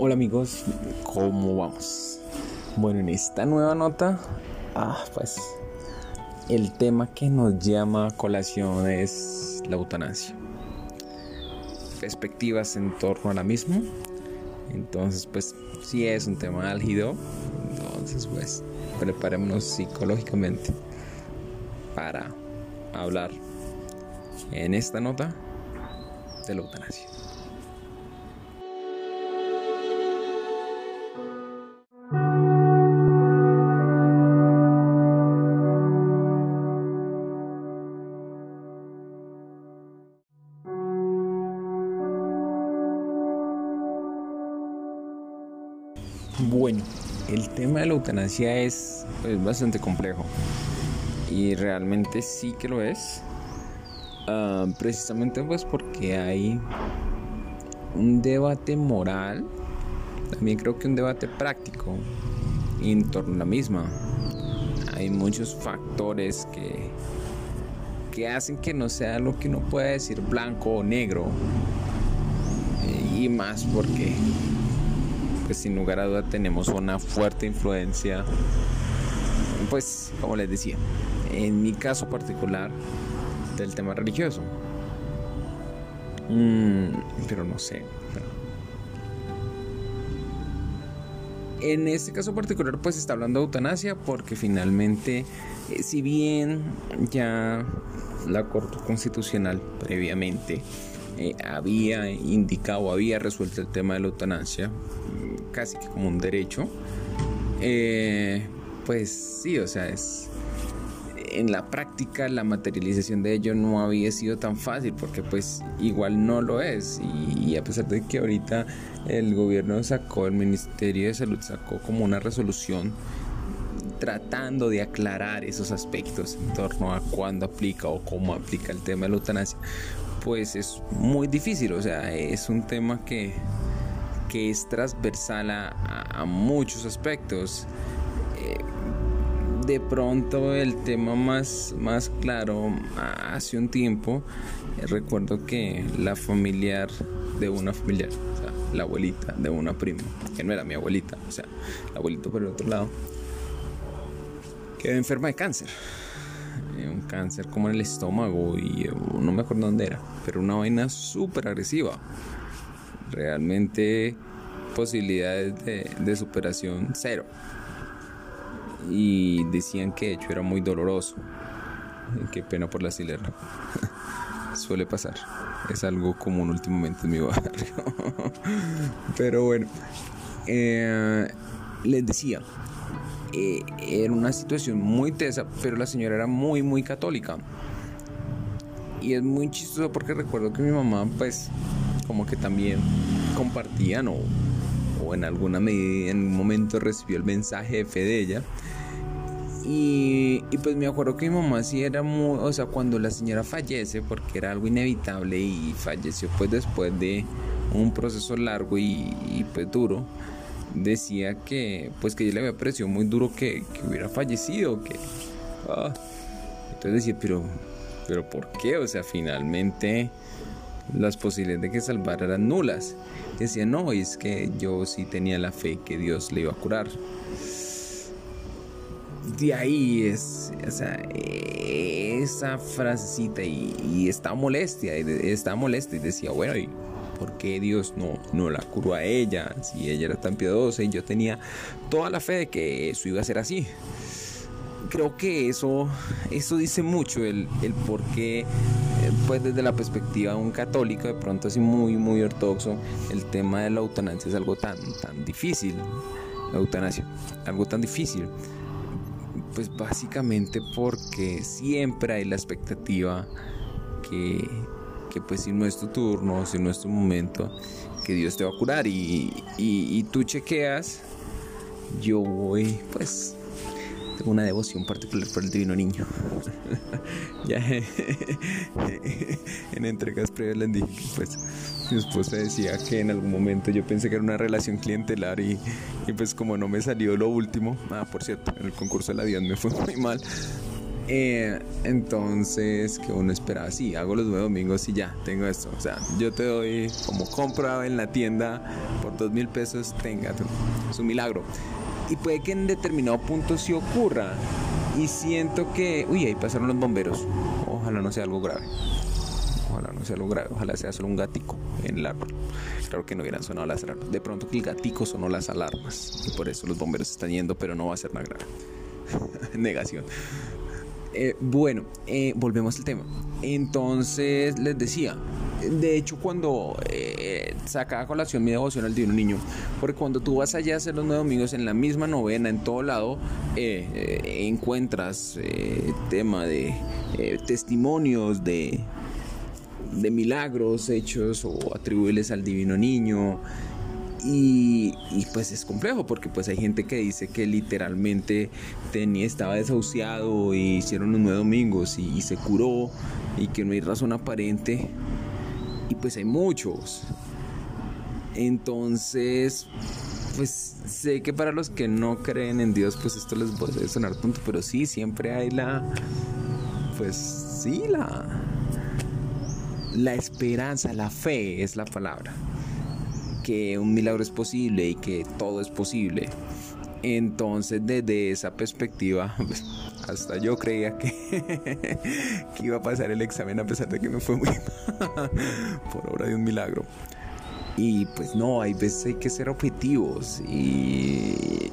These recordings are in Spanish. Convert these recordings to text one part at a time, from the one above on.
Hola amigos, ¿cómo vamos? Bueno, en esta nueva nota, ah, pues el tema que nos llama a colación es la eutanasia. Perspectivas en torno a la misma. Entonces, pues si es un tema álgido, entonces pues preparémonos psicológicamente para hablar en esta nota de la eutanasia. Eutanasia es, bastante complejo y realmente sí que lo es. Ah, precisamente pues porque hay un debate moral, también creo que un debate práctico en torno a la misma. Hay muchos factores que, que hacen que no sea lo que uno puede decir blanco o negro. Y más porque pues sin lugar a duda tenemos una fuerte influencia, pues como les decía, en mi caso particular del tema religioso. Mm, pero no sé. En este caso particular pues está hablando de eutanasia porque finalmente, eh, si bien ya la Corte Constitucional previamente eh, había indicado, había resuelto el tema de la eutanasia, casi que como un derecho, eh, pues sí, o sea, es en la práctica la materialización de ello no había sido tan fácil porque pues igual no lo es. Y, a pesar de que ahorita el gobierno sacó, el Ministerio de Salud sacó como una resolución tratando de aclarar esos aspectos en torno a cuándo aplica o cómo aplica el tema de la eutanasia, pues es muy difícil, o sea, es un tema que que es transversal a, muchos aspectos. Eh, de pronto el tema más, más claro hace un tiempo, eh, recuerdo que la familiar de una familiar, o sea, la abuelita de una prima, que no era mi abuelita, o sea, la abuelita por el otro lado, quedó enferma de cáncer. Eh, un cáncer como en el estómago y no me acuerdo dónde era, pero una vaina súper agresiva realmente posibilidades de, superación cero. Y decían que de hecho era muy doloroso. Qué pena por la silera. Suele pasar. Es algo común últimamente en mi barrio. Pero bueno. Eh, les decía. Eh, era una situación muy tesa, pero la señora era muy, muy católica. Y es muy chistoso porque recuerdo que mi mamá, pues, como que también compartían o, o en alguna medida en un momento recibió el mensaje de fe de ella. Y, y, pues me acuerdo que mi mamá sí era muy, o sea, cuando la señora fallece, porque era algo inevitable y falleció pues después de un proceso largo y, y pues duro, decía que pues que ella le había parecido muy duro que, que hubiera fallecido, que... Ah. Entonces decía, pero, pero ¿por qué? O sea, finalmente las posibilidades de que salvara eran nulas. Decía, no, es que yo sí tenía la fe que Dios le iba a curar. De ahí es, o sea, esa frasecita y, y está molestia, está molesta y decía, bueno, ¿y por qué Dios no, no la curó a ella? Si ella era tan piadosa y yo tenía toda la fe de que eso iba a ser así creo que eso, eso dice mucho el, el por qué, pues desde la perspectiva de un católico, de pronto así muy, muy ortodoxo, el tema de la eutanasia es algo tan, tan difícil. Eutanasia, algo tan difícil. Pues básicamente porque siempre hay la expectativa que, que pues si no es tu turno, si no es tu momento, que Dios te va a curar y, y, y tú chequeas, yo voy pues tengo una devoción particular por el divino niño. ya en entregas previas les dije que pues mi esposa decía que en algún momento yo pensé que era una relación clientelar y, y pues como no me salió lo último, ah por cierto, en el concurso de la Dios me fue muy mal. Eh, entonces, que uno espera, sí, hago los nueve domingos y ya, tengo esto. O sea, yo te doy como compra en la tienda por dos mil pesos, tenga, es un milagro. Y puede que en determinado punto sí ocurra. Y siento que, uy, ahí pasaron los bomberos. Ojalá no sea algo grave. Ojalá no sea algo grave. Ojalá sea solo un gatico en el árbol. Claro que no hubieran sonado las alarmas. De pronto que el gatico sonó las alarmas. Y por eso los bomberos están yendo, pero no va a ser nada grave. Negación. Eh, bueno, eh, volvemos al tema. Entonces les decía, de hecho cuando eh, sacaba colación mi devoción al Divino Niño, porque cuando tú vas allá a hacer los nueve domingos en la misma novena, en todo lado, encuentras tema de testimonios de, de milagros hechos o atribuibles al Divino Niño. Y, pues es complejo porque pues hay gente que dice que literalmente tenía, estaba desahuciado y hicieron los nueve domingos y, se curó y que no hay razón aparente. Y pues hay muchos. Entonces, pues sé que para los que no creen en Dios, pues esto les puede sonar tonto, pero sí, siempre hay la, pues sí, la, la esperanza, la fe es la palabra que un milagro es posible y que todo es posible. Entonces, desde esa perspectiva, hasta yo creía que, que iba a pasar el examen a pesar de que me fue muy por obra de un milagro. Y pues no, hay veces hay que ser objetivos y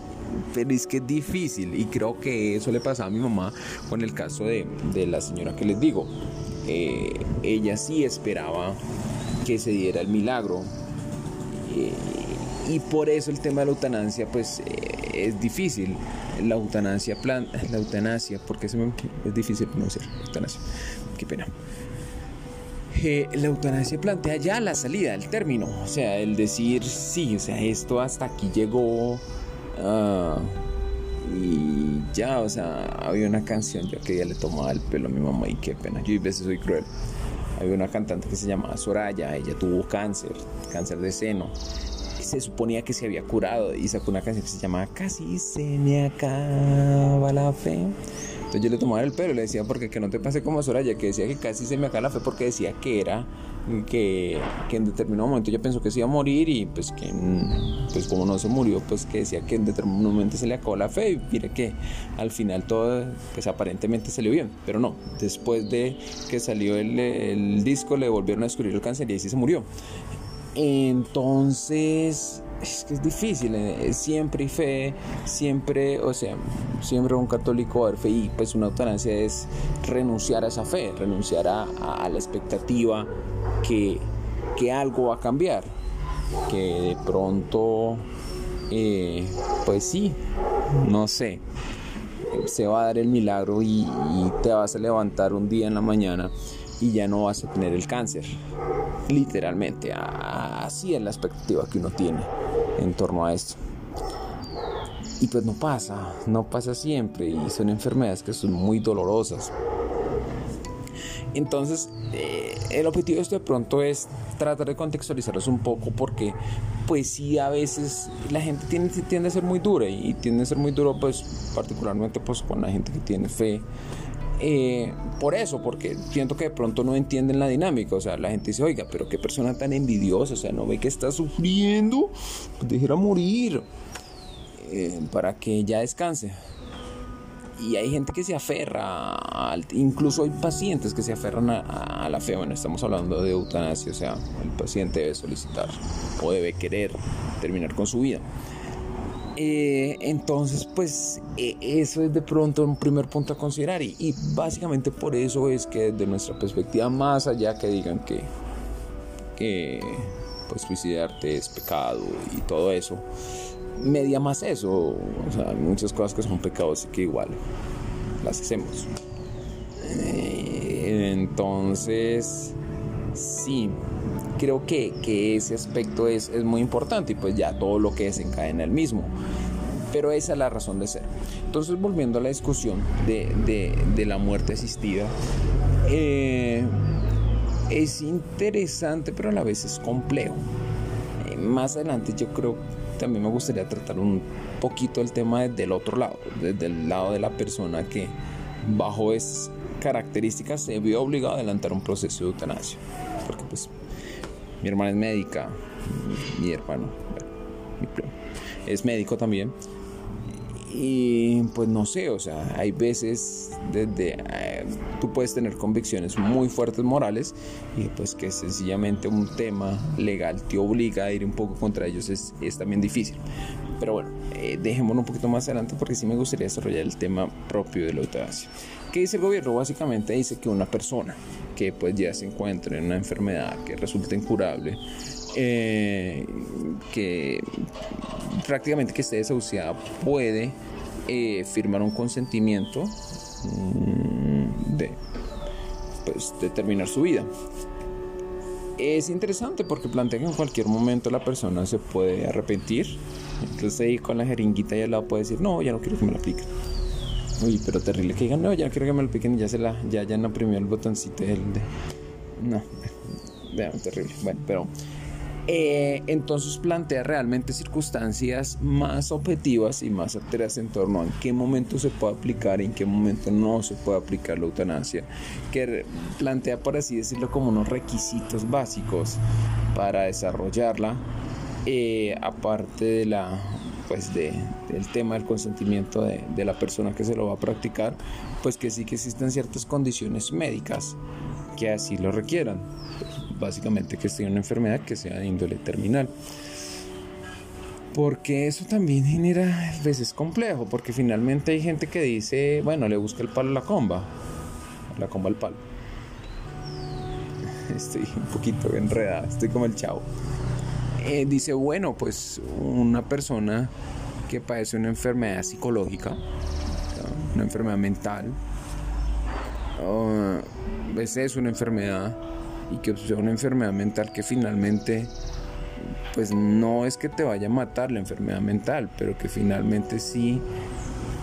pero es que es difícil y creo que eso le pasaba a mi mamá con el caso de, de la señora que les digo. Eh, ella sí esperaba que se diera el milagro, y por eso el tema de la eutanasia pues eh, es difícil. La eutanasia, plan, la eutanasia, porque es difícil pronunciar, eutanasia, qué pena. Eh, la eutanasia plantea ya la salida del término, o sea, el decir sí, o sea, esto hasta aquí llegó uh, y ya, o sea, había una canción yo que ya le tomaba el pelo a mi mamá y qué pena, yo a veces soy cruel. Había una cantante que se llamaba Soraya, ella tuvo cáncer, cáncer de seno. Se suponía que se había curado y sacó una canción que se llamaba Casi se me acaba la fe. Entonces yo le tomaba el pelo y le decía, porque que no te pase como Soraya, que decía que casi se me acaba la fe porque decía que era que, en determinado momento ella pensó que se iba a morir y pues que pues como no se murió pues que decía que en determinado momento se le acabó la fe y mire que al final todo pues aparentemente salió bien pero no después de que salió el, el disco le volvieron a descubrir el cáncer y ahí sí se murió entonces es que es difícil, eh, siempre hay fe, siempre, o sea, siempre un católico va a fe y pues una eutanasia es renunciar a esa fe, renunciar a, la expectativa que, algo va a cambiar, que de pronto, eh, pues sí, no sé, se va a dar el milagro y, te vas a levantar un día en la mañana y ya no vas a tener el cáncer. Literalmente, así es la expectativa que uno tiene en torno a esto. Y pues no pasa, no pasa siempre y son enfermedades que son muy dolorosas. Entonces, eh, el objetivo de esto de pronto es tratar de contextualizarlos un poco porque pues sí a veces la gente tiende, tiende a ser muy dura y tiende a ser muy duro pues particularmente pues con la gente que tiene fe. Eh, por eso, porque siento que de pronto no entienden la dinámica, o sea, la gente dice, oiga, pero qué persona tan envidiosa, o sea, no ve que está sufriendo, pues déjela morir eh, para que ya descanse y hay gente que se aferra, incluso hay pacientes que se aferran a, la fe. Bueno, estamos hablando de eutanasia, o sea, el paciente debe solicitar o debe querer terminar con su vida. Eh, entonces, pues e, eso es de pronto un primer punto a considerar y, básicamente por eso es que desde nuestra perspectiva, más allá que digan que, que pues suicidarte es pecado y todo eso, media más eso. Hay muchas cosas que son pecados y que igual las hacemos. Eh, entonces, sí, creo que, que ese aspecto es, es, muy importante y pues ya todo lo que desencadena el mismo. Pero esa es la razón de ser. Entonces, volviendo a la discusión de, de, de la muerte asistida, eh, es interesante, pero a la vez es complejo. Eh, más adelante yo creo también me gustaría tratar un poquito el tema desde el otro lado, desde el lado de la persona que bajo esas características se vio obligado a adelantar un proceso de eutanasia. Porque pues mi hermana es médica, mi hermano es médico también. Y pues no sé, o sea, hay veces desde eh, tú puedes tener convicciones muy fuertes morales y pues que sencillamente un tema legal te obliga a ir un poco contra ellos es, es también difícil. Pero bueno, eh, dejémoslo un poquito más adelante porque sí me gustaría desarrollar el tema propio de la eutanasia. ¿Qué dice el gobierno? Básicamente dice que una persona que pues ya se encuentra en una enfermedad que resulta incurable, eh, que prácticamente que esté desahuciada puede eh, firmar un consentimiento mm, de, pues, de terminar su vida. Es interesante porque plantea que en cualquier momento la persona se puede arrepentir. Entonces ahí con la jeringuita y al lado puede decir, no, ya no quiero que me la apliquen. Uy, pero terrible que digan, no, ya no quiero que me lo piquen y ya se la, ya, ya no oprimió el botoncito del de... No, vean, terrible. Bueno, pero eh, entonces plantea realmente circunstancias más objetivas y más alteras en torno a en qué momento se puede aplicar y en qué momento no se puede aplicar la eutanasia, que plantea, por así decirlo, como unos requisitos básicos para desarrollarla, eh, aparte de la pues de, del tema del consentimiento de, de, la persona que se lo va a practicar, pues que sí que existen ciertas condiciones médicas que así lo requieran básicamente que esté una enfermedad que sea de índole terminal. Porque eso también genera a veces complejo, porque finalmente hay gente que dice, bueno, le busca el palo a la comba, la comba al palo. Estoy un poquito enredada, estoy como el chavo. Eh, dice, bueno, pues una persona que padece una enfermedad psicológica, una enfermedad mental, uh, es una enfermedad y que sea una enfermedad mental que finalmente pues no es que te vaya a matar la enfermedad mental, pero que finalmente sí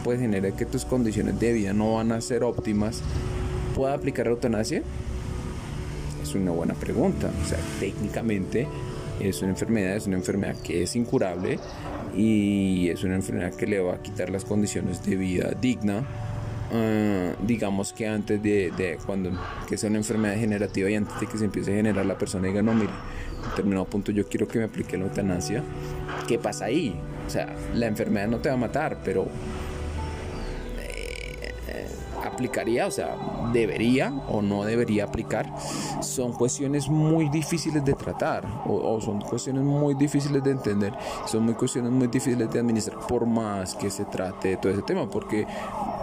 puede generar que tus condiciones de vida no van a ser óptimas, ¿puede aplicar eutanasia? Es una buena pregunta. O sea, técnicamente es una enfermedad, es una enfermedad que es incurable y es una enfermedad que le va a quitar las condiciones de vida digna Ah, digamos que antes de, cuando que sea una enfermedad degenerativa y antes de que se empiece a generar la persona diga no mire en determinado punto yo quiero que me aplique la eutanasia ¿qué pasa ahí? o sea la enfermedad no te va a matar pero aplicaría, o sea, debería o no debería aplicar, son cuestiones muy difíciles de tratar o, son cuestiones muy difíciles de entender, son muy cuestiones muy difíciles de administrar, por más que se trate de todo ese tema, porque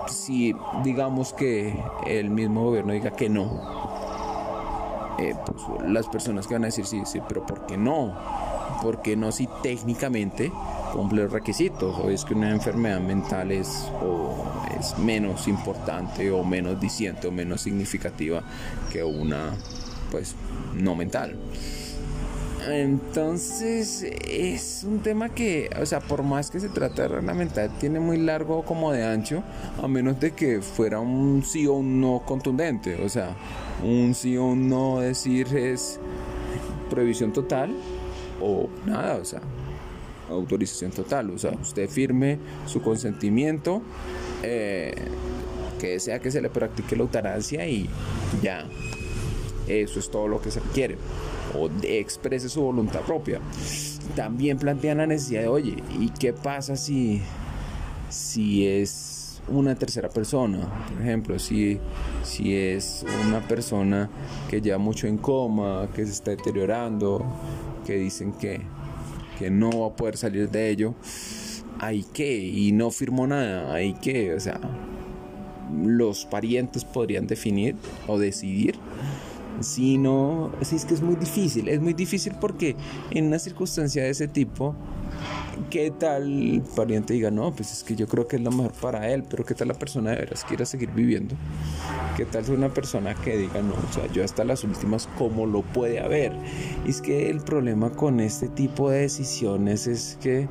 si digamos que el mismo gobierno diga que no, eh, pues las personas que van a decir sí, sí, pero ¿por qué no? ¿Por qué no si técnicamente cumple los requisitos? O es que una enfermedad mental es o es menos importante o menos diciente o menos significativa que una pues no mental. Entonces es un tema que, o sea, por más que se trate de la mental, tiene muy largo como de ancho, a menos de que fuera un sí o un no contundente. O sea, un sí o un no decir es prohibición total o nada, o sea, autorización total. O sea, usted firme su consentimiento eh, que desea que se le practique la eutanasia y ya, eso es todo lo que se requiere, o exprese su voluntad propia. También plantean la necesidad de, oye, ¿y qué pasa si, si es una tercera persona? Por ejemplo, si, si es una persona que ya mucho en coma, que se está deteriorando, que dicen que, que no va a poder salir de ello hay que, y no firmó nada, hay que, o sea, los parientes podrían definir o decidir. Si no, si es que es muy difícil, es muy difícil porque en una circunstancia de ese tipo, ¿qué tal pariente diga, no, pues es que yo creo que es lo mejor para él, pero qué tal la persona de veras quiera seguir viviendo? ¿Qué tal una persona que diga, no, o sea, yo hasta las últimas, ¿cómo lo puede haber? Y es que el problema con este tipo de decisiones es que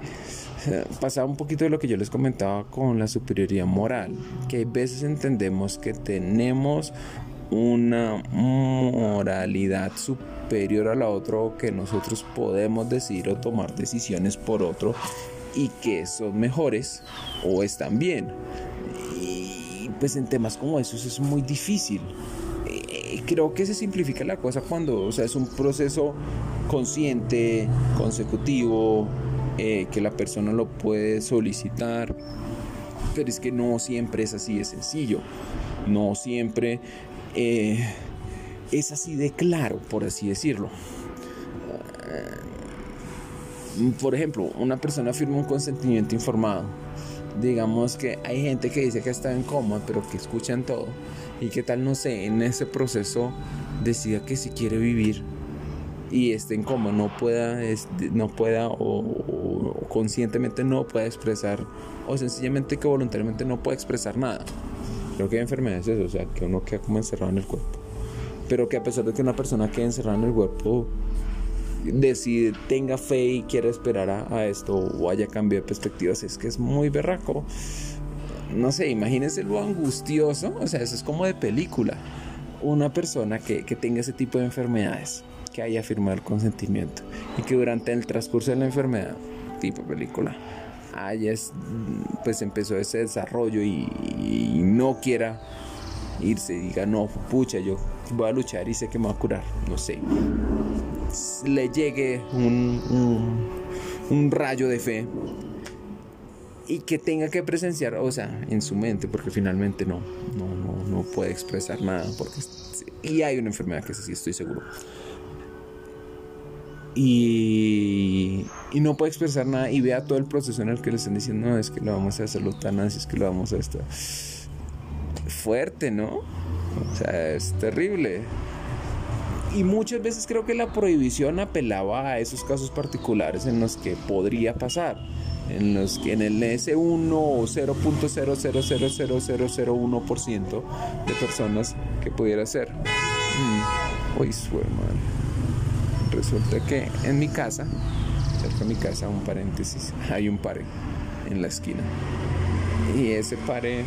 pasaba un poquito de lo que yo les comentaba con la superioridad moral, que a veces entendemos que tenemos una moralidad superior a la otra o que nosotros podemos decidir o tomar decisiones por otro y que son mejores o están bien. Y pues en temas como esos es muy difícil. Eh, creo que se simplifica la cosa cuando, o sea, es un proceso consciente, consecutivo, eh, que la persona lo puede solicitar, pero es que no siempre es así de sencillo, no siempre eh, es así de claro, por así decirlo. Por ejemplo, una persona firma un consentimiento informado digamos que hay gente que dice que está en coma, pero que escuchan todo. Y que tal, no sé, en ese proceso decida que si quiere vivir y esté en coma, no pueda, no pueda o, conscientemente no pueda expresar, o sencillamente que voluntariamente no pueda expresar nada. Creo que hay enfermedades eso, o sea, que uno queda como encerrado en el cuerpo. Pero que a pesar de que una persona quede encerrada en el cuerpo, decide, tenga fe y quiera esperar a, esto o haya cambio de perspectivas, es que es muy berraco. No sé, imagínense lo angustioso, o sea, eso es como de película. Una persona que, que tenga ese tipo de enfermedades, que haya firmado el consentimiento y que durante el transcurso de la enfermedad, tipo película, haya pues empezó ese desarrollo y, no quiera irse y diga, no, pucha, yo voy a luchar y sé que me va a curar, no sé le llegue un, rayo de fe y que tenga que presenciar, o sea, en su mente, porque finalmente no, no, no, puede expresar nada, porque y hay una enfermedad que así, estoy seguro. Y, no puede expresar nada y vea todo el proceso en el que le están diciendo, no, es que lo vamos a hacer así es que lo vamos a esto. Fuerte, ¿no? O sea, es terrible y muchas veces creo que la prohibición apelaba a esos casos particulares en los que podría pasar, en los que en el S1 o 0.0000001% de personas que pudiera ser. Mm. Uy, Resulta que en mi casa, cerca de mi casa, un paréntesis, hay un pare en la esquina. Y ese pare,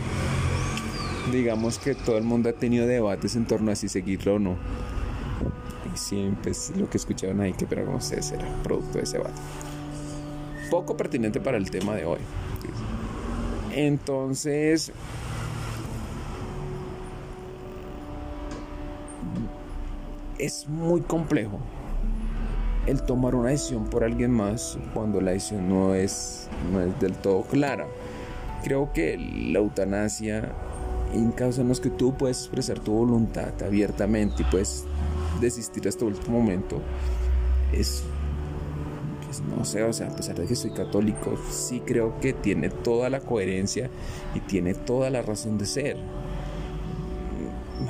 digamos que todo el mundo ha tenido debates en torno a si seguirlo o no siempre es lo que escucharon ahí, que pero como ustedes era producto de ese debate. Poco pertinente para el tema de hoy. Entonces, es muy complejo el tomar una decisión por alguien más cuando la decisión no es, no es del todo clara. Creo que la eutanasia, en casos en los que tú puedes expresar tu voluntad abiertamente y puedes desistir hasta el último momento es, pues, no sé, o sea, a pesar de que soy católico, sí creo que tiene toda la coherencia y tiene toda la razón de ser.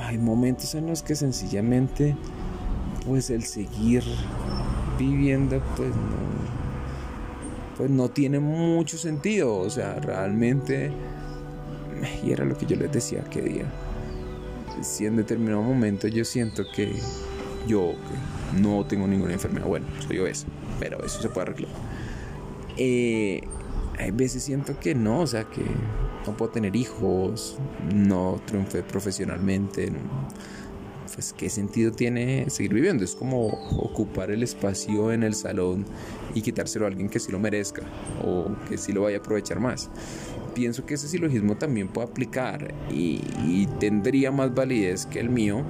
Hay momentos en los que sencillamente, pues el seguir viviendo, pues no, pues no tiene mucho sentido, o sea, realmente, y era lo que yo les decía aquel día, si en determinado momento yo siento que yo no tengo ninguna enfermedad, bueno, soy obeso, pero eso se puede arreglar. Eh, hay veces siento que no, o sea, que no puedo tener hijos, no triunfé profesionalmente. Pues, ¿qué sentido tiene seguir viviendo? Es como ocupar el espacio en el salón y quitárselo a alguien que sí lo merezca o que sí lo vaya a aprovechar más. Pienso que ese silogismo también puede aplicar y tendría más validez que el mío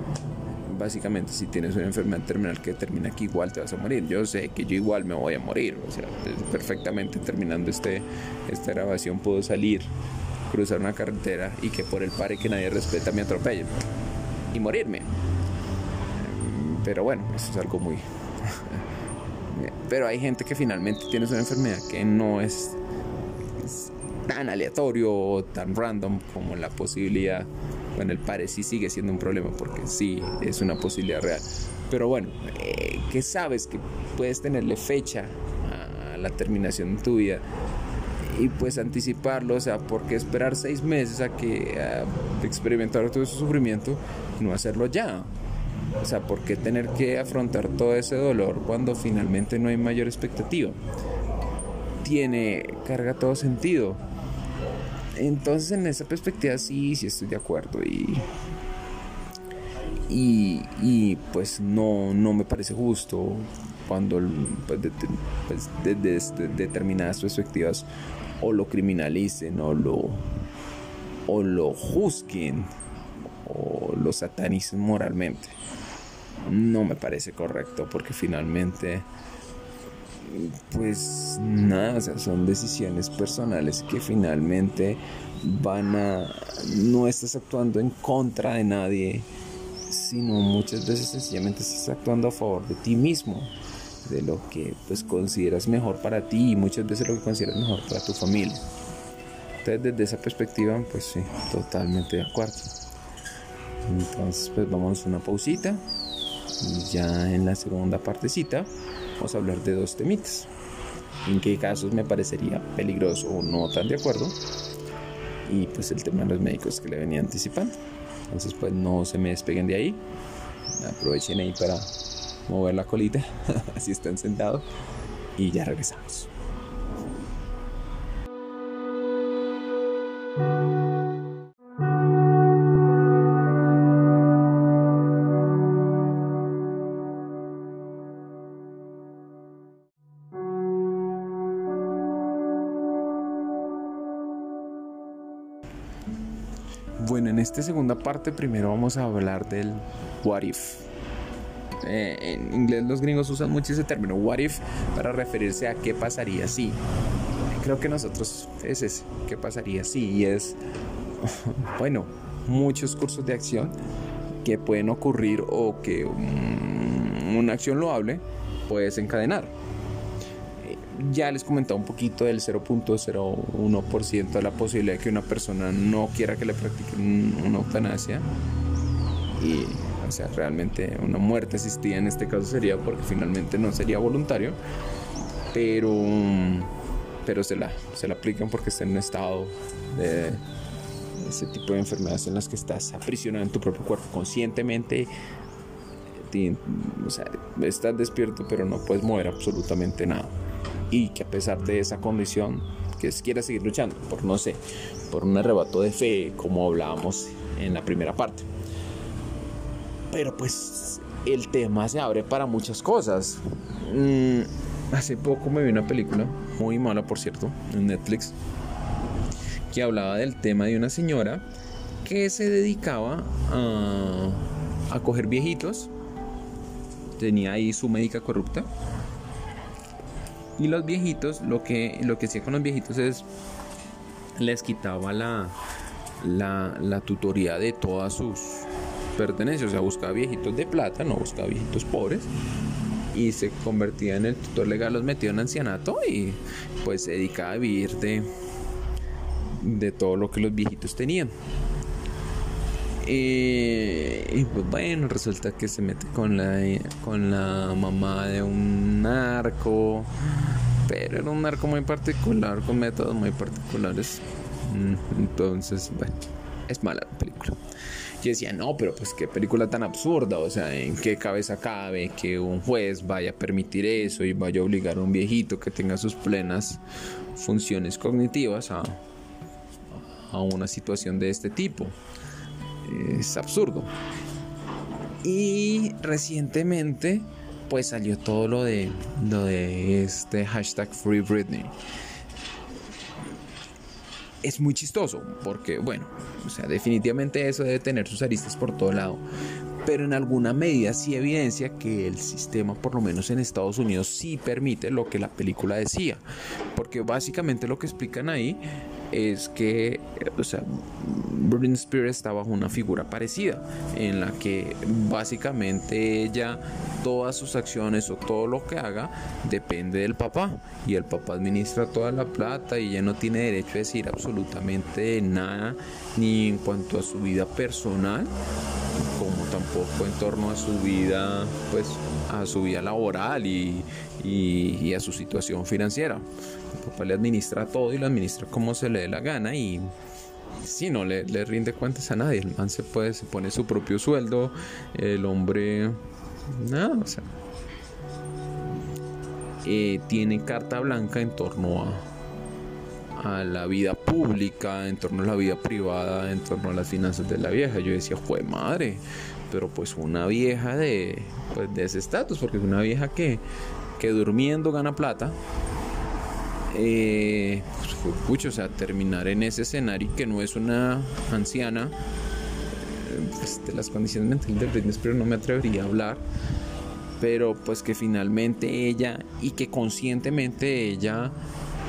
básicamente si tienes una enfermedad terminal que termina que igual te vas a morir. Yo sé que yo igual me voy a morir, o sea, perfectamente terminando este, esta grabación puedo salir, cruzar una carretera y que por el pare que nadie respeta me atropellen y morirme. Pero bueno, eso es algo muy... Pero hay gente que finalmente tiene una enfermedad que no es tan aleatorio o tan random como la posibilidad bueno, el pare sí sigue siendo un problema porque sí es una posibilidad real. Pero bueno, eh, que sabes que puedes tenerle fecha a la terminación de tu vida y pues anticiparlo, o sea, ¿por qué esperar seis meses a que experimentar todo ese sufrimiento no hacerlo ya? O sea, ¿por qué tener que afrontar todo ese dolor cuando finalmente no hay mayor expectativa? Tiene, carga todo sentido. Entonces en esa perspectiva sí, sí estoy de acuerdo y, y, pues no, no me parece justo cuando pues, pues, determinadas perspectivas o lo criminalicen o lo, o lo juzguen o lo satanicen moralmente. No me parece correcto porque finalmente pues nada, o sea, son decisiones personales que finalmente van a no estás actuando en contra de nadie, sino muchas veces sencillamente estás actuando a favor de ti mismo, de lo que pues consideras mejor para ti y muchas veces lo que consideras mejor para tu familia. Entonces desde esa perspectiva, pues sí, totalmente de acuerdo. Entonces pues vamos a una pausita y ya en la segunda partecita vamos a hablar de dos temitas. En qué casos me parecería peligroso o no tan de acuerdo. Y pues el tema de los médicos que le venía anticipando. Entonces pues no se me despeguen de ahí. Aprovechen ahí para mover la colita, así están sentados. Y ya regresamos. Esta segunda parte primero vamos a hablar del what if. Eh, en inglés los gringos usan mucho ese término what if para referirse a qué pasaría si. Creo que nosotros es qué pasaría si y es, bueno, muchos cursos de acción que pueden ocurrir o que una acción loable puede desencadenar ya les comentaba un poquito del 0.01% de la posibilidad de que una persona no quiera que le practiquen una eutanasia. Y, o sea, realmente una muerte asistida en este caso sería porque finalmente no sería voluntario, pero, pero se, la, se la aplican porque está en un estado de ese tipo de enfermedades en las que estás aprisionado en tu propio cuerpo conscientemente. O sea, estás despierto, pero no puedes mover absolutamente nada y que a pesar de esa condición, que quiera seguir luchando por, no sé, por un arrebato de fe, como hablábamos en la primera parte. Pero pues el tema se abre para muchas cosas. Mm, hace poco me vi una película, muy mala por cierto, en Netflix, que hablaba del tema de una señora que se dedicaba a, a coger viejitos. Tenía ahí su médica corrupta y los viejitos, lo que, lo que hacía con los viejitos es les quitaba la, la, tutoría de todas sus pertenencias. O sea, buscaba viejitos de plata, no buscaba viejitos pobres. Y se convertía en el tutor legal, los metía en ancianato y pues se dedicaba a vivir de, de todo lo que los viejitos tenían. Y pues bueno, resulta que se mete con la, con la mamá de un narco pero era un narco muy particular, con métodos muy particulares. Mm, entonces, bueno, es mala la película. Yo decía, no, pero pues qué película tan absurda, o sea, ¿en qué cabeza cabe que un juez vaya a permitir eso y vaya a obligar a un viejito que tenga sus plenas funciones cognitivas a, a una situación de este tipo? Es absurdo. Y recientemente pues salió todo lo de, lo de este hashtag Free Britney. Es muy chistoso porque, bueno, o sea, definitivamente eso debe tener sus aristas por todo lado pero en alguna medida sí evidencia que el sistema, por lo menos en Estados Unidos, sí permite lo que la película decía. Porque básicamente lo que explican ahí es que, o sea, Britney Spears está bajo una figura parecida, en la que básicamente ella, todas sus acciones o todo lo que haga depende del papá, y el papá administra toda la plata y ella no tiene derecho a decir absolutamente nada, ni en cuanto a su vida personal, como tampoco en torno a su vida, pues a su vida laboral y, y, a su situación financiera. El papá le administra todo y lo administra como se le dé la gana y si no le, le, rinde cuentas a nadie. El man se puede, se pone su propio sueldo, el hombre, nada, o sea, eh, tiene carta blanca en torno a, a la vida pública, en torno a la vida privada, en torno a las finanzas de la vieja. Yo decía, fue madre, pero pues una vieja de, pues, de ese estatus, porque es una vieja que, que durmiendo gana plata, eh, pues fue o sea, terminar en ese escenario que no es una anciana, eh, pues, las condiciones mentales de Britney Spears no me atrevería a hablar, pero pues que finalmente ella y que conscientemente ella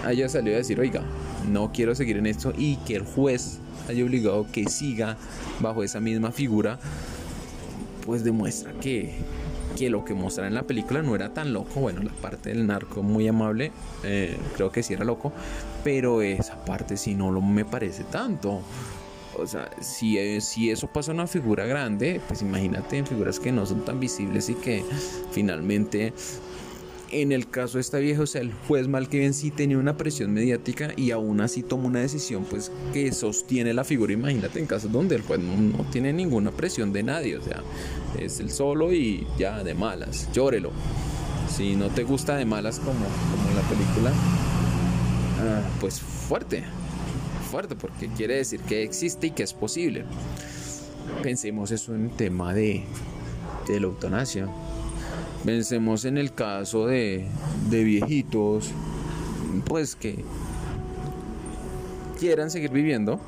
haya salido a decir, oiga, no quiero seguir en esto y que el juez haya obligado que siga bajo esa misma figura, pues demuestra que, que lo que mostraba en la película no era tan loco. Bueno, la parte del narco muy amable, eh, creo que sí era loco, pero esa parte sí no lo me parece tanto. O sea, si, eh, si eso pasa en una figura grande, pues imagínate en figuras que no son tan visibles y que finalmente en el caso de esta vieja, o sea, el juez mal que bien sí tenía una presión mediática y aún así tomó una decisión pues que sostiene la figura. Imagínate en casos donde el juez no, tiene ninguna presión de nadie, o sea, es el solo y ya de malas, llórelo. Si no te gusta de malas como, como en la película, ah, pues fuerte, fuerte, porque quiere decir que existe y que es posible. Pensemos eso en tema de, de la eutanasia Pensemos en el caso de, de viejitos, pues que quieran seguir viviendo,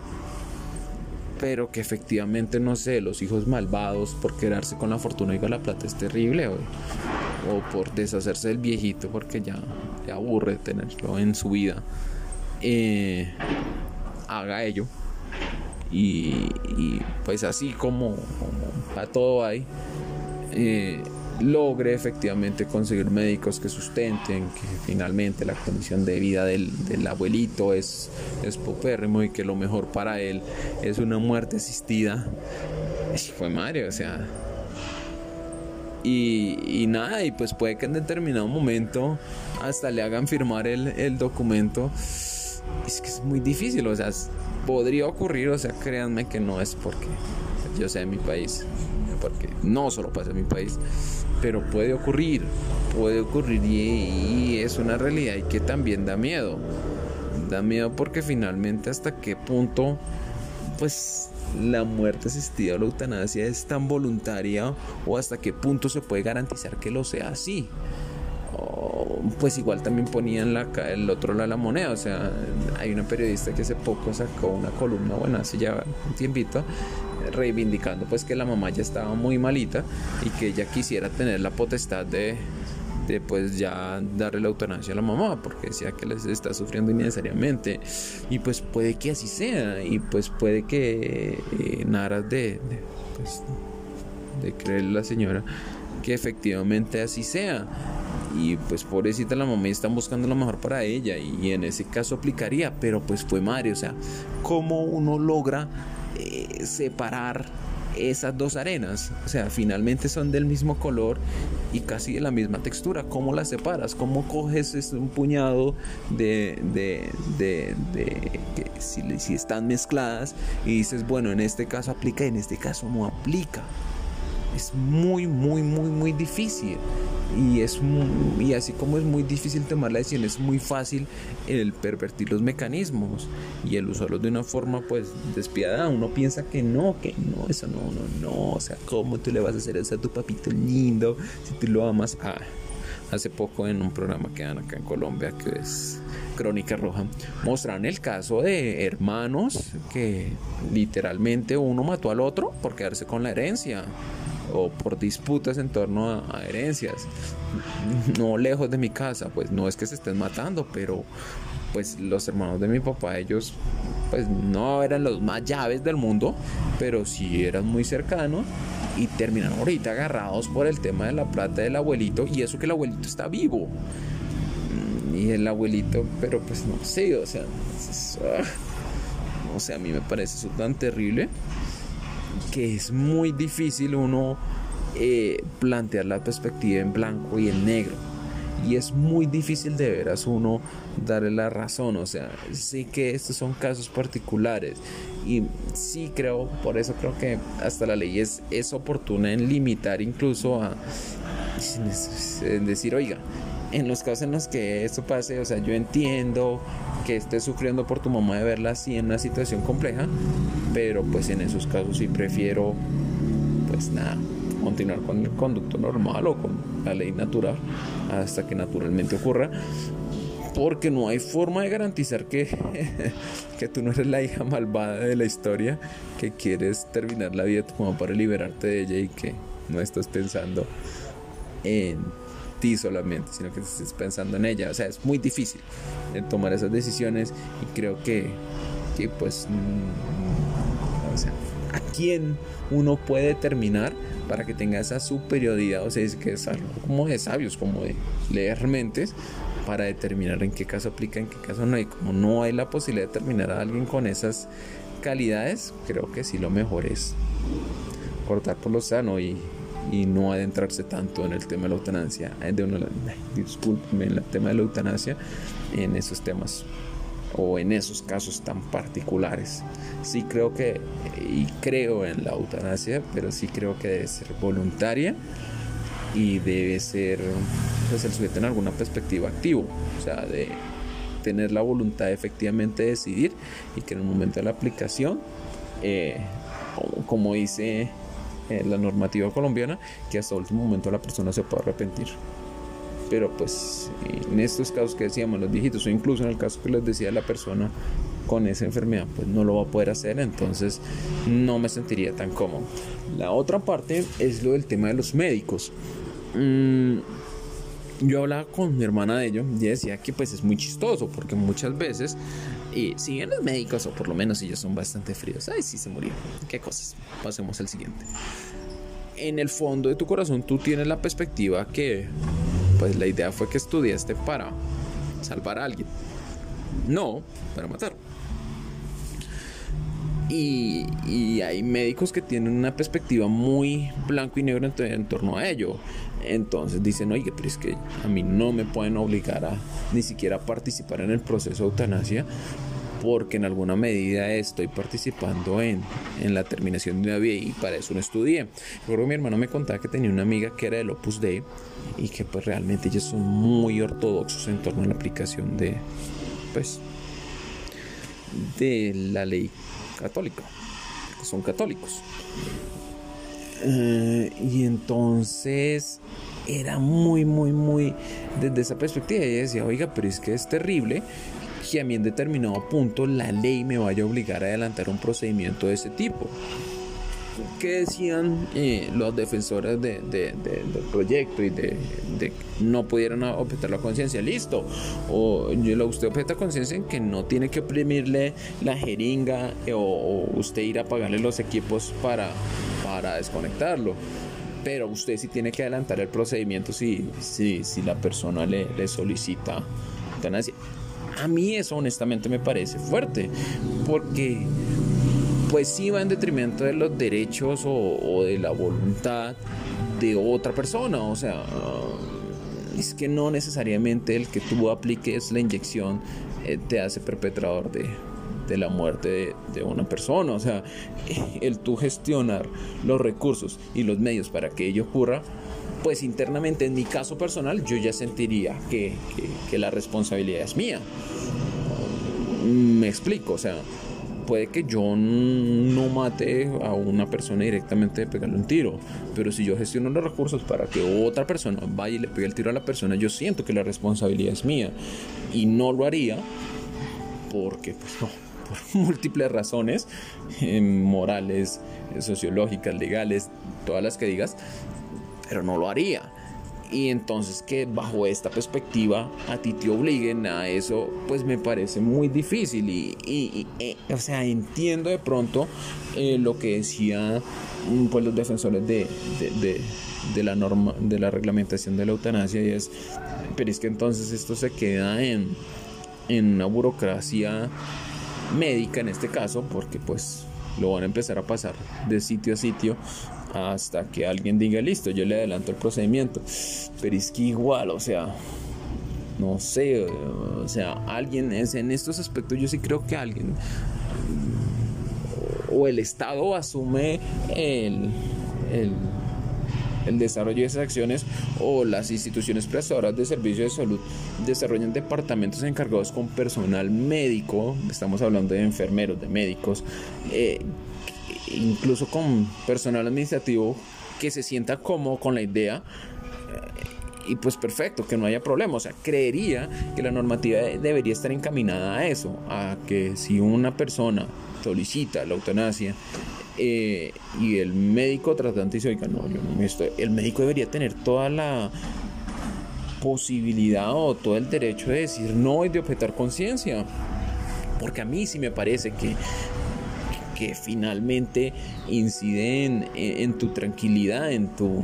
pero que efectivamente, no sé, los hijos malvados por quedarse con la fortuna y con la plata es terrible, o, o por deshacerse del viejito porque ya le aburre tenerlo en su vida, eh, haga ello. Y, pues así como, como a todo hay, eh, logre efectivamente conseguir médicos que sustenten que finalmente la condición de vida del, abuelito es, es popérrimo y que lo mejor para él es una muerte asistida. Y fue Mario, o sea. Y, nada, y pues puede que en determinado momento hasta le hagan firmar el, el documento. Es que es muy difícil, o sea, podría ocurrir, o sea, créanme que no es porque yo sea en mi país, porque no solo pasa en mi país, pero puede ocurrir, puede ocurrir y, es una realidad y que también da miedo. Da miedo porque finalmente hasta qué punto pues la muerte asistida o la eutanasia es tan voluntaria o hasta qué punto se puede garantizar que lo sea así. pues igual también ponían el otro lado de la moneda, o sea, hay una periodista que hace poco sacó una columna, bueno, hace ya un tiempito, reivindicando pues que la mamá ya estaba muy malita y que ella quisiera tener la potestad de, de pues ya darle la eutanasia a la mamá porque decía que les está sufriendo innecesariamente. Y pues puede que así sea y pues puede que eh, nada de, de, pues, de creer la señora que efectivamente así sea. Y pues pobrecita la mamá están buscando lo mejor para ella y en ese caso aplicaría pero pues fue Mario o sea cómo uno logra eh, separar esas dos arenas. O sea, finalmente son del mismo color y casi de la misma textura. ¿Cómo las separas? ¿Cómo coges un puñado de, de, de, que si, si, están mezcladas y dices, bueno, en este caso aplica y en este caso no aplica? Es muy, muy, muy, muy difícil y es y así como es muy difícil tomar la decisión es muy fácil el pervertir los mecanismos y el usarlos de una forma pues despiadada. Uno piensa que no que no eso no no no. O sea cómo tú le vas a hacer eso a tu papito lindo si tú lo amas ah, hace poco en un programa que dan acá en Colombia que es Crónica Roja mostraron el caso de hermanos que literalmente uno mató al otro por quedarse con la herencia o por disputas en torno a, herencias. No lejos de mi casa, pues no es que se estén matando, pero pues los hermanos de mi papá, ellos pues no eran los más llaves del mundo, pero sí eran muy cercanos y terminaron ahorita agarrados por el tema de la plata del abuelito y eso que el abuelito está vivo. Mm, y el abuelito, pero pues no sé, o sea, ah, no sé, a mí me parece eso tan terrible que es muy difícil uno eh, plantear la perspectiva en blanco y en negro. Y es muy difícil de veras uno darle la razón. O sea, sí que estos son casos particulares. Y sí creo, por eso creo que hasta la ley es, es oportuna en limitar incluso a en decir, oiga, en los casos en los que esto pase, o sea, yo entiendo que estés sufriendo por tu mamá de verla así en una situación compleja, pero pues en esos casos sí prefiero, pues nada, continuar con el conducto normal o con la ley natural hasta que naturalmente ocurra. porque no hay forma de garantizar que, que tú no eres la hija malvada de la historia, que quieres terminar la vida como para liberarte de ella y que no estás pensando en ti solamente, sino que estés pensando en ella. O sea, es muy difícil tomar esas decisiones y creo que, que pues, mm, sea, a quién uno puede determinar para que tenga esa superioridad, o sea, es que es algo como de sabios, como de leer mentes, para determinar en qué caso aplica, en qué caso no. Y como no hay la posibilidad de determinar a alguien con esas calidades, creo que sí lo mejor es cortar por lo sano y, y no adentrarse tanto en el tema de la eutanasia, eh, de uno, discúlpeme, en el tema de la eutanasia, en esos temas o en esos casos tan particulares. Sí creo que, y creo en la eutanasia, pero sí creo que debe ser voluntaria y debe ser pues, el sujeto en alguna perspectiva activo, o sea, de tener la voluntad de efectivamente decidir y que en el momento de la aplicación, eh, como dice eh, la normativa colombiana, que hasta el último momento la persona se puede arrepentir. Pero pues en estos casos que decíamos los viejitos o incluso en el caso que les decía la persona con esa enfermedad pues no lo va a poder hacer entonces no me sentiría tan cómodo la otra parte es lo del tema de los médicos mm, yo hablaba con mi hermana de ello y decía que pues es muy chistoso porque muchas veces y si los médicos o por lo menos ellos son bastante fríos ay sí se murió qué cosas pasemos al siguiente en el fondo de tu corazón tú tienes la perspectiva que pues la idea fue que estudiaste para salvar a alguien, no para matar. Y, hay médicos que tienen una perspectiva muy blanco y negro en, torno a ello. Entonces dicen, oye, pero es que a mí no me pueden obligar a ni siquiera participar en el proceso de eutanasia porque en alguna medida estoy participando en, en la terminación de una vida y para eso no estudié. Recuerdo mi hermano me contaba que tenía una amiga que era del Opus Dei y que pues realmente ellos son muy ortodoxos en torno a la aplicación de pues de la ley católica, son católicos. Eh, y entonces era muy, muy, muy desde esa perspectiva. Ella decía, oiga, pero es que es terrible que a mí en determinado punto la ley me vaya a obligar a adelantar un procedimiento de ese tipo. ¿Qué decían eh, los defensores de, del proyecto y de, de no pudieron objetar la conciencia? Listo. O yo, usted objeta conciencia en que no tiene que oprimirle la jeringa eh, o, usted ir a pagarle los equipos para, para desconectarlo pero usted sí tiene que adelantar el procedimiento si, si, si la persona le, solicita eutanasia. A mí eso honestamente me parece fuerte, porque pues sí va en detrimento de los derechos o, de la voluntad de otra persona, o sea, es que no necesariamente el que tú apliques la inyección eh, te hace perpetrador de, de la muerte de, una persona. O sea, el tú gestionar los recursos y los medios para que ello ocurra, pues internamente en mi caso personal yo ya sentiría que, que, la responsabilidad es mía. Me explico, o sea, puede que yo no mate a una persona directamente de pegarle un tiro, pero si yo gestiono los recursos para que otra persona vaya y le pegue el tiro a la persona, yo siento que la responsabilidad es mía y no lo haría porque, pues no, por múltiples razones eh, morales, sociológicas, legales, todas las que digas, pero no lo haría. Y entonces que bajo esta perspectiva a ti te obliguen a eso, pues me parece muy difícil. Y, eh, o sea, entiendo de pronto eh, lo que decían mm, pues, los defensores de, de, la norma, de la reglamentación de la eutanasia, y es, pero es que entonces esto se queda en, en una burocracia médica en este caso, porque pues lo van a empezar a pasar de sitio a sitio hasta que alguien diga listo, yo le adelanto el procedimiento. Pero es que igual, o sea, no sé, o sea, alguien es en estos aspectos yo sí creo que alguien o el Estado asume el, el, el desarrollo de esas acciones o las instituciones prestadoras de servicios de salud desarrollan departamentos encargados con personal médico, estamos hablando de enfermeros, de médicos, eh, incluso con personal administrativo que se sienta cómodo con la idea y pues perfecto, que no haya problema. O sea, creería que la normativa debería estar encaminada a eso, a que si una persona solicita la eutanasia eh, y el médico tratante dice, oiga, no, yo no estoy, el médico debería tener toda la posibilidad o todo el derecho de decir no y de objetar conciencia. Porque a mí sí me parece que que finalmente inciden en, tu tranquilidad, en tu,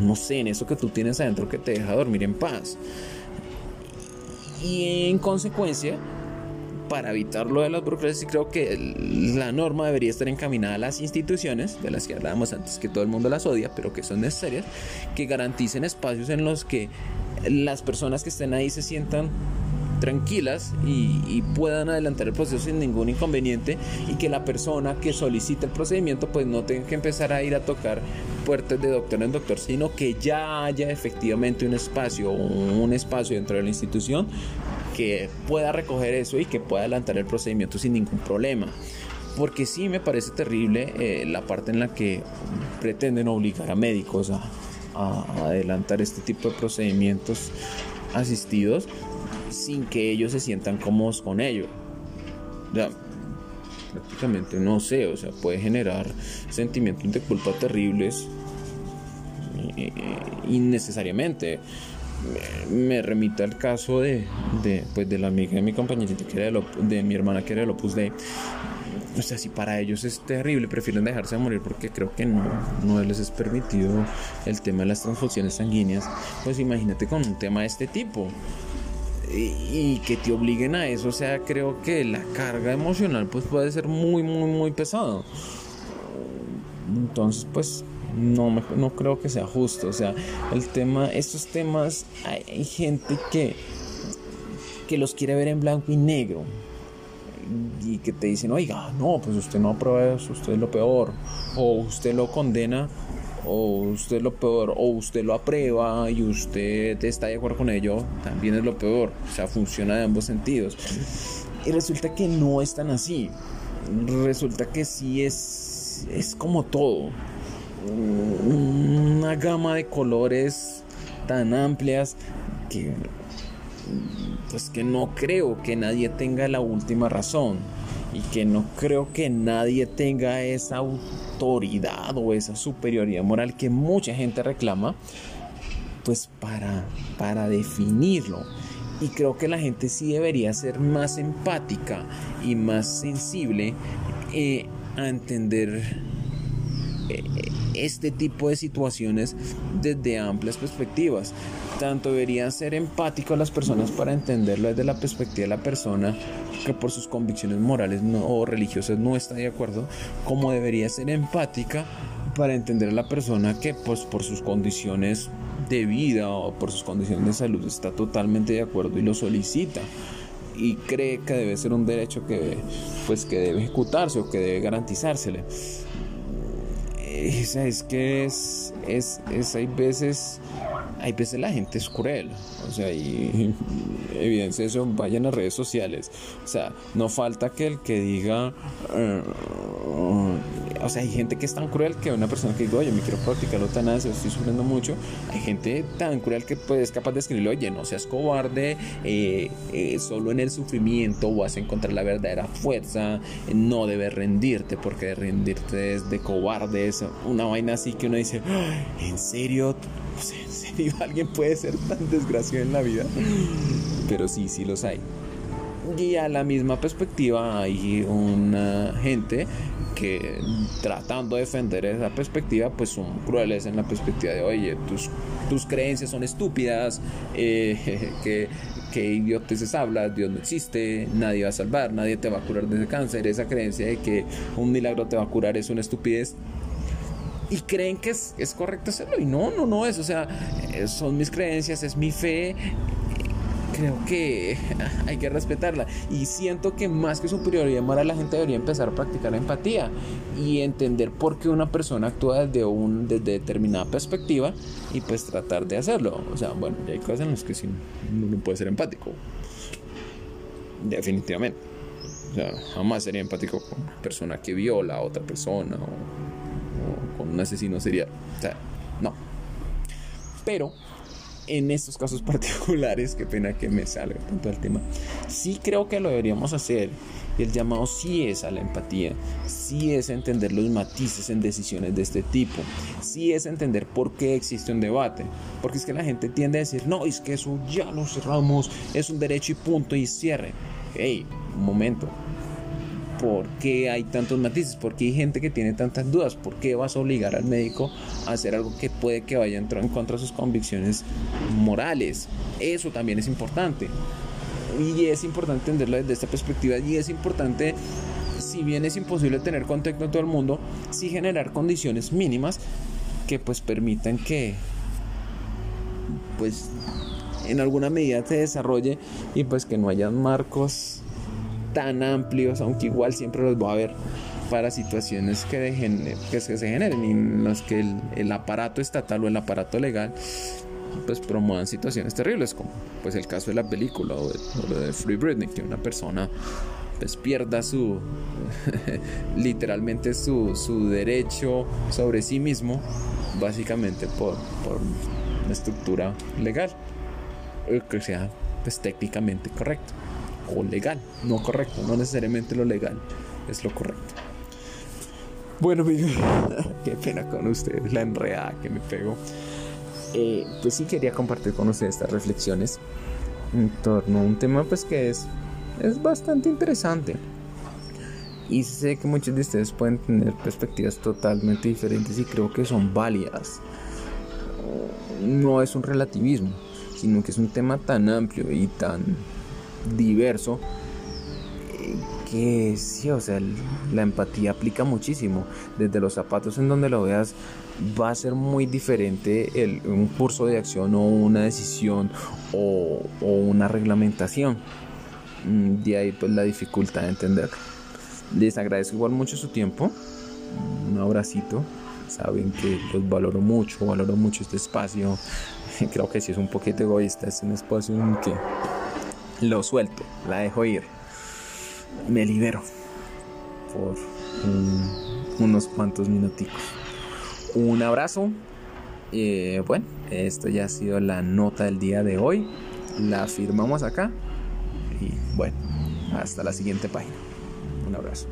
no sé, en eso que tú tienes adentro que te deja dormir en paz. Y en consecuencia, para evitar lo de las burocracias, creo que la norma debería estar encaminada a las instituciones, de las que hablábamos antes, que todo el mundo las odia, pero que son necesarias, que garanticen espacios en los que las personas que estén ahí se sientan tranquilas y, puedan adelantar el proceso sin ningún inconveniente y que la persona que solicite el procedimiento pues no tenga que empezar a ir a tocar puertas de doctor en doctor, sino que ya haya efectivamente un espacio, un espacio dentro de la institución que pueda recoger eso y que pueda adelantar el procedimiento sin ningún problema. Porque sí me parece terrible eh, la parte en la que pretenden obligar a médicos a, a adelantar este tipo de procedimientos asistidos sin que ellos se sientan cómodos con ello. Ya, prácticamente no sé, o sea, puede generar sentimientos de culpa terribles eh, innecesariamente. Me, remita al caso de, de, pues, de la amiga de mi compañerita, que era de, mi hermana, que era del Opus Dei. O sea, si para ellos es terrible, prefieren dejarse morir porque creo que no, no les es permitido el tema de las transfusiones sanguíneas, pues imagínate con un tema de este tipo y, que te obliguen a eso, o sea, creo que la carga emocional pues puede ser muy, muy, muy pesado. Entonces, pues no, no creo que sea justo, o sea, el tema, estos temas, hay, gente que, que los quiere ver en blanco y negro y que te dicen, oiga, no, pues usted no aprueba eso, usted es lo peor, o usted lo condena o usted lo peor, o usted lo aprueba y usted está de acuerdo con ello, también es lo peor. O sea, funciona de ambos sentidos. Y resulta que no es tan así. Resulta que sí es, es como todo. Una gama de colores tan amplias que pues que no creo que nadie tenga la última razón y que no creo que nadie tenga esa autoridad o esa superioridad moral que mucha gente reclama, pues para, para definirlo. Y creo que la gente sí debería ser más empática y más sensible eh, a entender este tipo de situaciones desde amplias perspectivas. Tanto deberían ser empáticos las personas para entenderlo desde la perspectiva de la persona que por sus convicciones morales o religiosas no está de acuerdo, como debería ser empática para entender a la persona que pues por sus condiciones de vida o por sus condiciones de salud está totalmente de acuerdo y lo solicita y cree que debe ser un derecho que pues que debe ejecutarse o que debe garantizársele es, que es, es, es, hay veces, hay veces la gente es cruel, o sea, y evidencia eso, vayan a redes sociales, o sea, no falta que el que diga, eh, o sea, hay gente que es tan cruel que una persona que diga, oye, me quiero practicar eutanasia, estoy sufriendo mucho, hay gente tan cruel que pues, es capaz de escribirle, oye, no seas cobarde, eh, eh, solo en el sufrimiento vas a encontrar la verdadera fuerza, no debes rendirte, porque rendirte es de cobardes, una vaina así que uno dice, ¿en serio? ¿En serio alguien puede ser tan desgraciado en la vida? Pero sí, sí los hay. Y a la misma perspectiva hay una gente que tratando de defender esa perspectiva, pues son crueles en la perspectiva de, oye, tus, tus creencias son estúpidas, eh, que, que idioteces hablas, Dios no existe, nadie va a salvar, nadie te va a curar de ese cáncer, esa creencia de que un milagro te va a curar es una estupidez y creen que es, es, correcto hacerlo. Y no, no, no es. O sea, eh, son mis creencias, es mi fe. Creo que hay que respetarla. Y siento que más que superioridad moral, la gente debería empezar a practicar la empatía y entender por qué una persona actúa desde, un, desde determinada perspectiva y pues tratar de hacerlo. O sea, bueno, hay cosas en las que sí, uno puede ser empático. Definitivamente. O sea, jamás sería empático con una persona que viola a otra persona o con un asesino serial. O sea, no. Pero en estos casos particulares, qué pena que me salga tanto el tema, sí creo que lo deberíamos hacer. Y el llamado sí es a la empatía, sí es entender los matices en decisiones de este tipo, sí es entender por qué existe un debate. Porque es que la gente tiende a decir, no, es que eso ya lo cerramos, es un derecho y punto y cierre. Hey, un momento, por qué hay tantos matices, por qué hay gente que tiene tantas dudas, por qué vas a obligar al médico a hacer algo que puede que vaya en contra de sus convicciones morales. Eso también es importante. Y es importante entenderlo desde esta perspectiva y es importante, si bien es imposible tener contacto con todo el mundo, sí generar condiciones mínimas que pues permitan que pues en alguna medida se desarrolle y pues que no haya marcos tan amplios, aunque igual siempre los va a haber para situaciones que, que se generen. Y en las que el, aparato estatal o el aparato legal pues promuevan situaciones terribles como pues el caso de la película o de, Free Britney que una persona pues pierda su literalmente su, su, derecho sobre sí mismo básicamente por, por una estructura legal que sea pues técnicamente correcto legal, no correcto, no necesariamente lo legal es lo correcto. Bueno, qué pena con ustedes, la enredada que me pego. Eh, pues sí quería compartir con ustedes estas reflexiones en torno a un tema pues que es, es bastante interesante. Y sé que muchos de ustedes pueden tener perspectivas totalmente diferentes y creo que son válidas. No es un relativismo, sino que es un tema tan amplio y tan diverso eh, que sí, o sea, la empatía aplica muchísimo. Desde los zapatos en donde lo veas, va a ser muy diferente el, un curso de acción o una decisión o, una reglamentación. Mm, de ahí pues la dificultad de entenderlo. Les agradezco igual mucho su tiempo. Un abracito. Saben que los valoro mucho, valoro mucho este espacio. Creo que si es un poquito egoísta, es un espacio en que lo suelto, la dejo ir, me libero por unos cuantos minuticos. Un abrazo. Eh, bueno, esto ya ha sido la nota del día de hoy. La firmamos acá. Y bueno, hasta la siguiente página. Un abrazo.